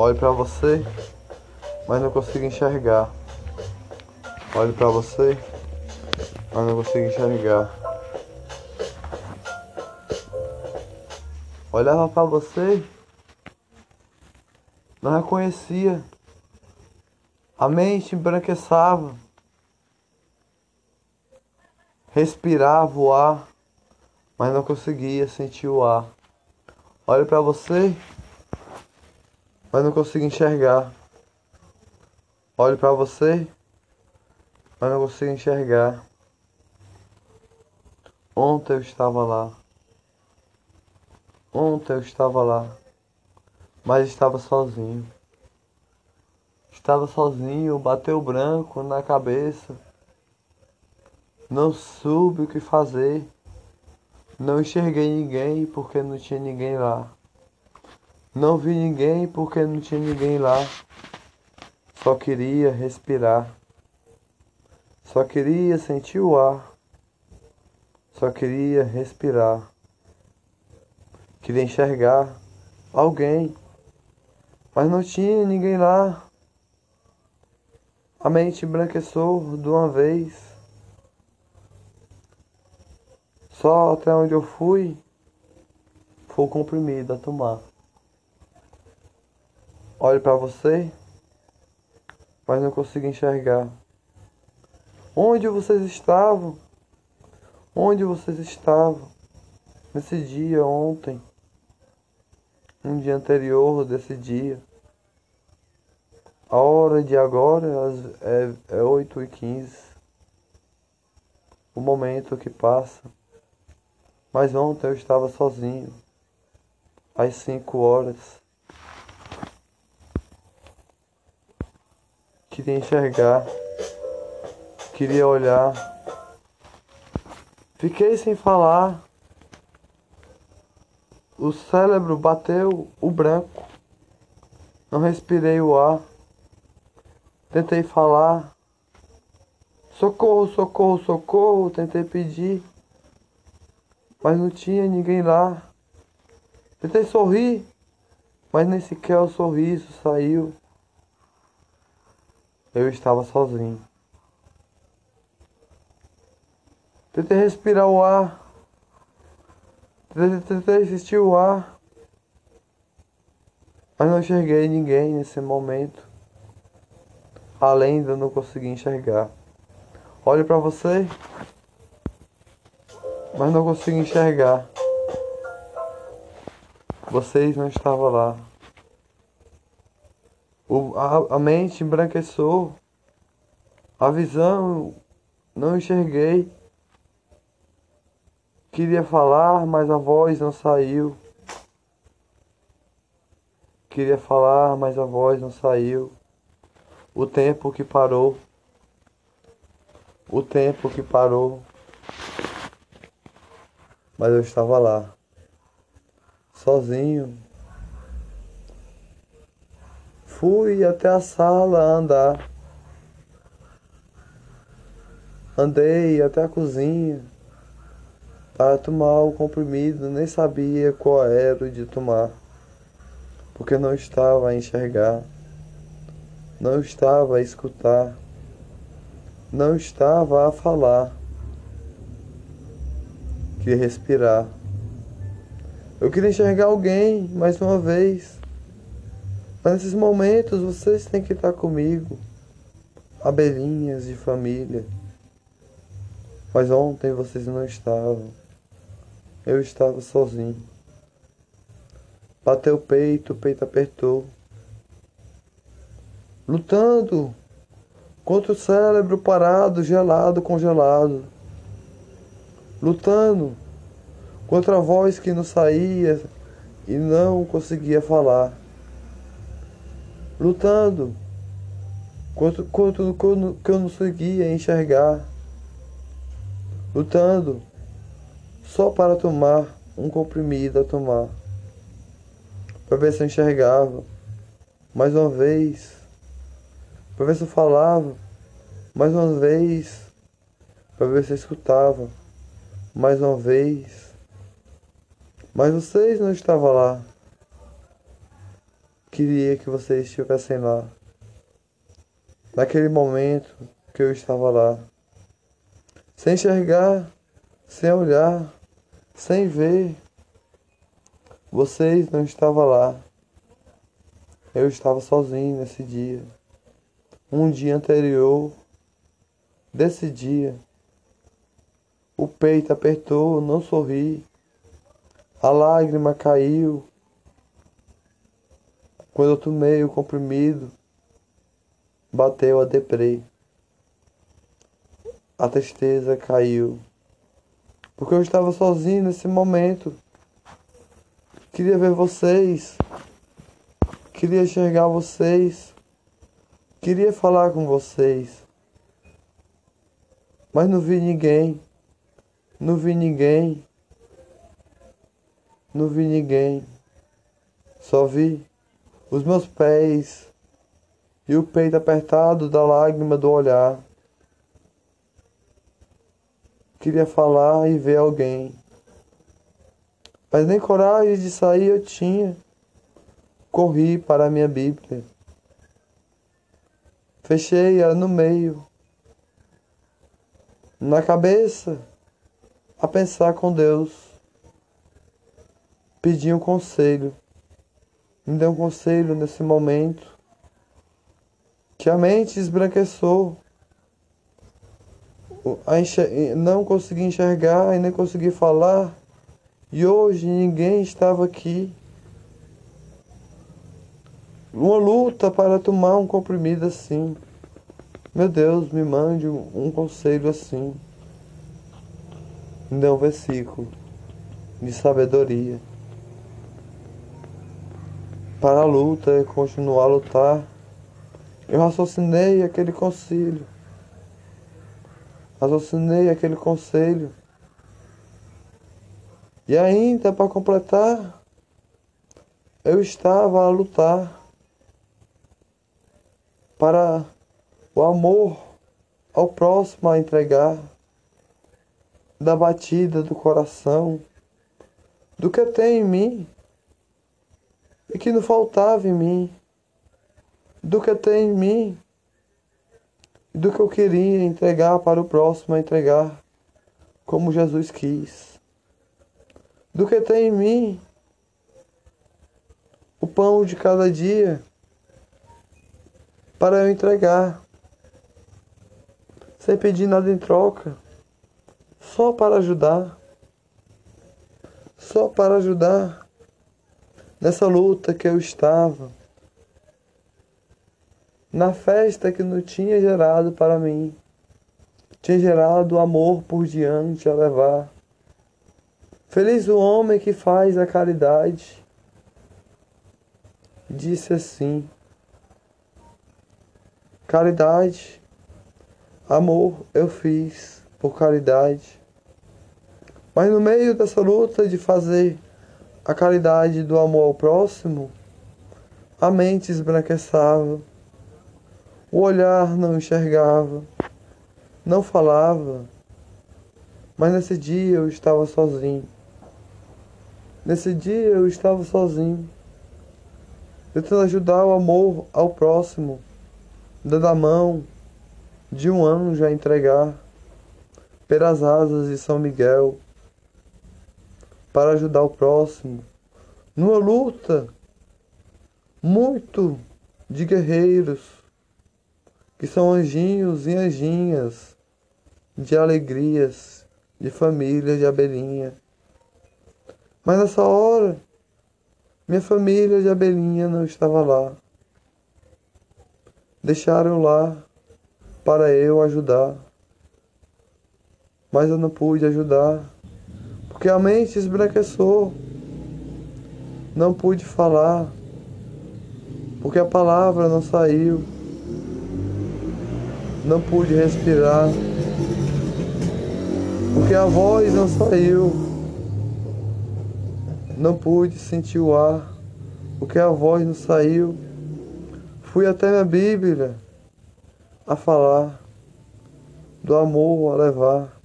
Olho para você, mas não consigo enxergar. Olho para você, mas não consigo enxergar. Olhava para você, não reconhecia. A mente embranqueçava. Respirava o ar, mas não conseguia sentir o ar. Olho para você, mas não consigo enxergar. Olho para você, mas não consigo enxergar. Ontem eu estava lá. Ontem eu estava lá, mas estava sozinho. Estava sozinho, bateu branco na cabeça. Não soube o que fazer. Não enxerguei ninguém porque não tinha ninguém lá. Não vi ninguém porque não tinha ninguém lá. Só queria respirar. Só queria sentir o ar. Só queria respirar. Queria enxergar alguém. Mas não tinha ninguém lá. A mente embranqueceu de uma vez. Só até onde eu fui foi comprimido a tomar. Olho para você, mas não consigo enxergar. Onde vocês estavam? Onde vocês estavam? Nesse dia ontem, um dia anterior desse dia. A hora de agora é, é 8 e 15 O momento que passa. Mas ontem eu estava sozinho. Às 5 horas. Queria enxergar. Queria olhar. Fiquei sem falar. O cérebro bateu o branco. Não respirei o ar. Tentei falar. Socorro, socorro, socorro. Tentei pedir. Mas não tinha ninguém lá. Tentei sorrir. Mas nem sequer o sorriso saiu. Eu estava sozinho. Tentei respirar o ar. Tentei assistir o ar. Mas não enxerguei ninguém nesse momento. Além de eu não conseguir enxergar. Olho para você. Mas não consigo enxergar. Vocês não estavam lá. O, a, a mente embranqueceu. A visão não enxerguei. Queria falar, mas a voz não saiu. Queria falar, mas a voz não saiu. O tempo que parou. O tempo que parou. Mas eu estava lá, sozinho. Fui até a sala andar. Andei até a cozinha para tomar o comprimido, nem sabia qual era o de tomar, porque não estava a enxergar, não estava a escutar, não estava a falar. Queria respirar. Eu queria enxergar alguém mais uma vez. Mas nesses momentos vocês têm que estar comigo. Abelhinhas de família. Mas ontem vocês não estavam. Eu estava sozinho. Bateu o peito, o peito apertou. Lutando contra o cérebro parado, gelado, congelado. Lutando contra a voz que não saía e não conseguia falar. Lutando contra, o que eu não conseguia enxergar. Lutando só para tomar um comprimido a tomar, para ver se eu enxergava mais uma vez, para ver se eu falava mais uma vez, para ver se eu escutava mais uma vez. Mas vocês não estavam lá. Queria que vocês estivessem lá. Naquele momento que eu estava lá. Sem enxergar, sem olhar, sem ver. Vocês não estavam lá. Eu estava sozinho nesse dia. Um dia anterior desse dia. O peito apertou, não sorri. A lágrima caiu. Quando eu tomei o comprimido, bateu a deprê. A tristeza caiu. Porque eu estava sozinho nesse momento. Queria ver vocês. Queria enxergar vocês. Queria falar com vocês. Mas não vi ninguém. Não vi ninguém. Não vi ninguém. Só vi os meus pés e o peito apertado da lágrima do olhar. Queria falar e ver alguém. Mas nem coragem de sair eu tinha. Corri para a minha Bíblia. Fechei ela no meio. Na cabeça, a pensar com Deus. Pedi um conselho. Me deu um conselho nesse momento. Que a mente esbranqueçou não consegui enxergar e nem consegui falar. E hoje ninguém estava aqui. Uma luta para tomar um comprimido assim. Meu Deus, me mande um conselho assim. Me dê um versículo de sabedoria. Para a luta e continuar a lutar. Eu raciocinei aquele conselho raciocinei aquele conselho. E ainda para completar, eu estava a lutar para o amor ao próximo a entregar, da batida do coração, do que tem em mim e que não faltava em mim, do que tem em mim do que eu queria entregar para o próximo a entregar, como Jesus quis. Do que tem em mim o pão de cada dia para eu entregar, sem pedir nada em troca, só para ajudar, só para ajudar nessa luta que eu estava na festa que não tinha gerado para mim, tinha gerado amor por diante a levar. Feliz o homem que faz a caridade. Disse assim: Caridade, amor eu fiz por caridade. Mas no meio dessa luta de fazer a caridade do amor ao próximo, a mente esbranquiçava o olhar não enxergava, não falava, mas nesse dia eu estava sozinho. Nesse dia eu estava sozinho, tentando ajudar o amor ao próximo, dando a mão de um anjo a entregar pelas asas de São Miguel para ajudar o próximo numa luta muito de guerreiros que são anjinhos e anjinhas de alegrias, de família, de abelhinha. Mas nessa hora, minha família de abelhinha não estava lá. Deixaram lá para eu ajudar. Mas eu não pude ajudar, porque a mente esbranqueçou. Não pude falar, porque a palavra não saiu não pude respirar, porque a voz não saiu, não pude sentir o ar, porque a voz não saiu. Fui até minha Bíblia a falar do amor a levar.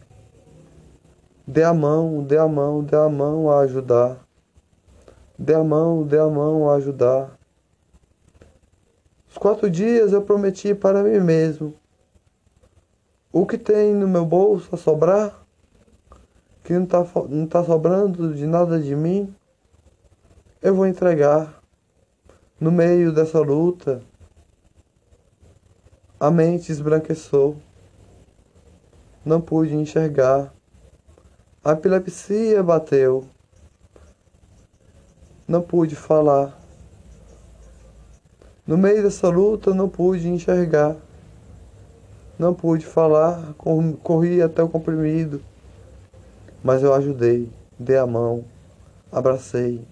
Dê a mão, dê a mão, dê a mão a ajudar. Dê a mão, dê a mão a ajudar. Os quatro dias eu prometi para mim mesmo. O que tem no meu bolso a sobrar, que não está não tá sobrando de nada de mim, eu vou entregar. No meio dessa luta, a mente esbranquiçou. Não pude enxergar. A epilepsia bateu. Não pude falar. No meio dessa luta, não pude enxergar. Não pude falar. Corri até o comprimido. Mas eu ajudei. Dei a mão. Abracei.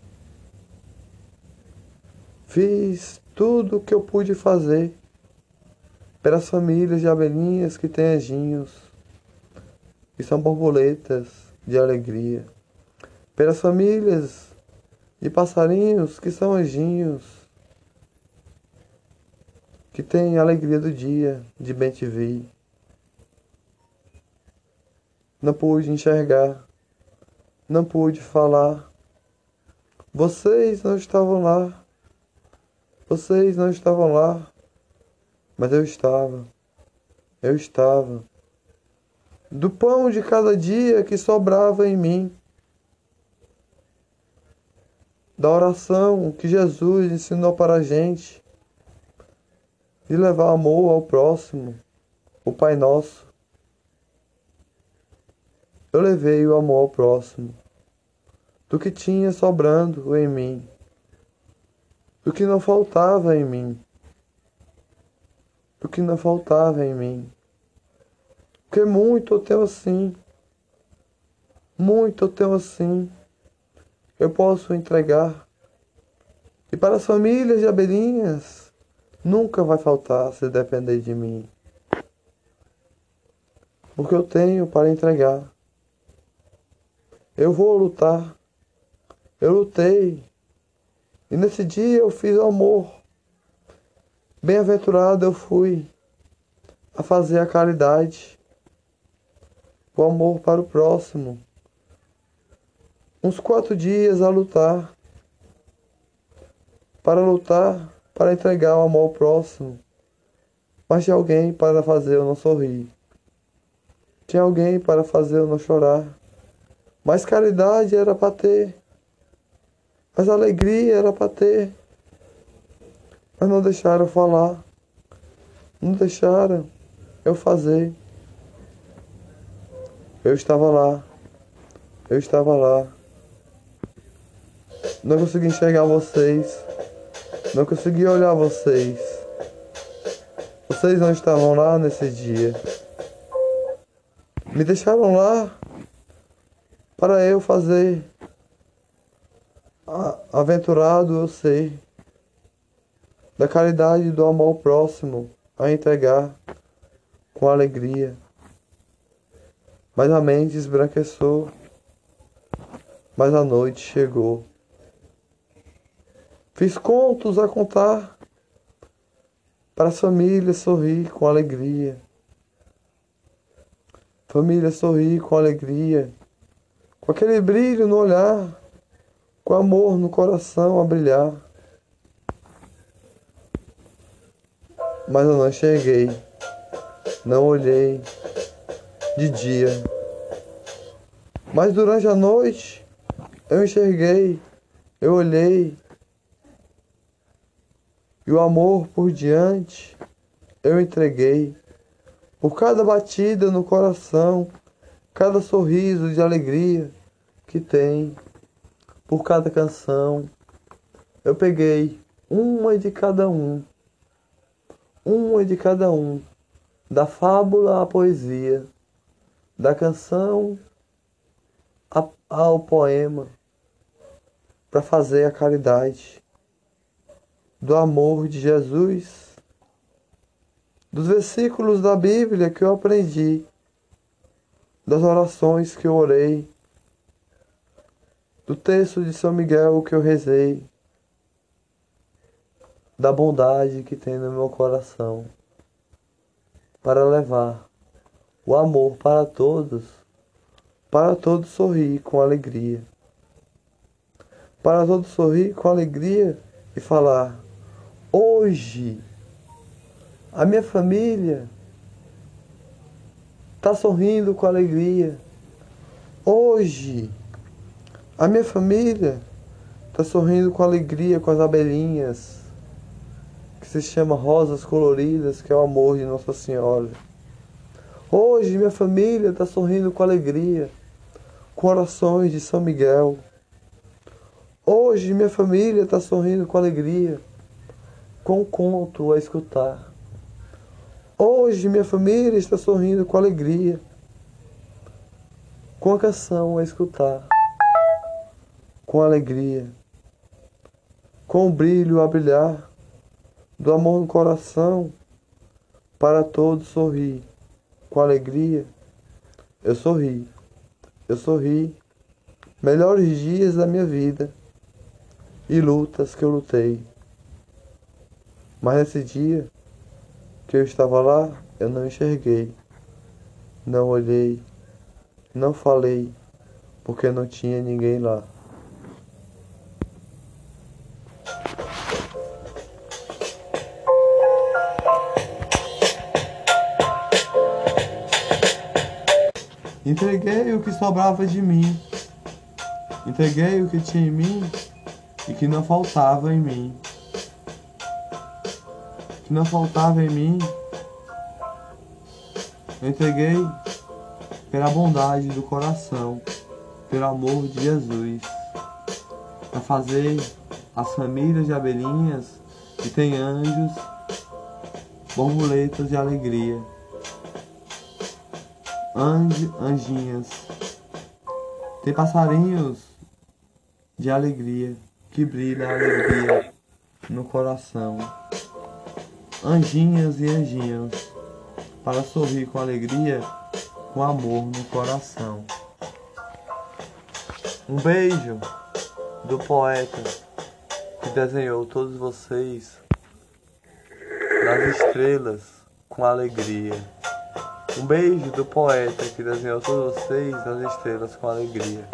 Fiz tudo o que eu pude fazer pelas famílias de abelhinhas que têm anjinhos, que são borboletas de alegria, pelas famílias de passarinhos que são anjinhos, que têm a alegria do dia de bem te ver. Não pude enxergar, não pude falar. Vocês não estavam lá, vocês não estavam lá, mas eu estava, eu estava do pão de cada dia que sobrava em mim, da oração que Jesus ensinou para a gente, de levar amor ao próximo, o Pai Nosso. Eu levei o amor ao próximo, do que tinha sobrando em mim, do que não faltava em mim, do que não faltava em mim. Porque muito eu tenho assim. Muito eu tenho assim. Eu posso entregar. E para as famílias de abelhinhas, nunca vai faltar se depender de mim. Porque eu tenho para entregar. Eu vou lutar. Eu lutei. E nesse dia eu fiz o amor. Bem-aventurado eu fui a fazer a caridade o amor para o próximo. Uns quatro dias a lutar, para lutar, para entregar o amor ao próximo. Mas tinha alguém para fazer eu não sorrir. Tinha alguém para fazer eu não chorar. Mas caridade era para ter. Mas alegria era para ter. Mas não deixaram eu falar. Não deixaram eu fazer. Eu estava lá. Eu estava lá. Não consegui enxergar vocês. Não consegui olhar vocês. Vocês não estavam lá nesse dia. Me deixaram lá para eu fazer. Aventurado eu sei. Da caridade do amor próximo a entregar com alegria mas a mente esbranqueçou, mas a noite chegou. Fiz contos a contar para as famílias sorrir com alegria. Família sorrir com alegria, com aquele brilho no olhar, com amor no coração a brilhar. Mas eu não enxerguei, não olhei de dia. Mas durante a noite eu enxerguei, eu olhei, e o amor por diante eu entreguei. Por cada batida no coração, cada sorriso de alegria que tem, por cada canção, eu peguei uma de cada um, uma de cada um, da fábula à poesia da canção ao poema para fazer a caridade do amor de Jesus, dos versículos da Bíblia que eu aprendi, das orações que eu orei, do texto de São Miguel que eu rezei, da bondade que tem no meu coração para levar o amor para todos, para todos sorrir com alegria. Para todos sorrir com alegria e falar: hoje A minha família está sorrindo com alegria. Hoje, a minha família está sorrindo com alegria com as abelhinhas, que se chama Rosas Coloridas, que é o amor de Nossa Senhora. Hoje, minha família está sorrindo com alegria com orações de São Miguel. Hoje, minha família está sorrindo com alegria com um conto a escutar. Hoje minha família está sorrindo com alegria, com a canção a escutar, com alegria, com o brilho a brilhar do amor no coração, para todos sorrir com alegria. Eu sorri, eu sorri, melhores dias da minha vida e lutas que eu lutei. Mas nesse dia que eu estava lá, eu não enxerguei, não olhei, não falei, porque não tinha ninguém lá. Entreguei o que sobrava de mim. Entreguei o que tinha em mim e que não faltava em mim. Que não faltava em mim, eu entreguei pela bondade do coração, pelo amor de Jesus, para fazer as famílias de abelhinhas que tem anjos, borboletas de alegria, anjo, anjinhas, tem passarinhos de alegria que brilha a alegria no coração anjinhas e anjinhos, para sorrir com alegria, com amor no coração. Um beijo do poeta que desenhou todos vocês nas estrelas com alegria. Um beijo do poeta que desenhou todos vocês nas estrelas com alegria.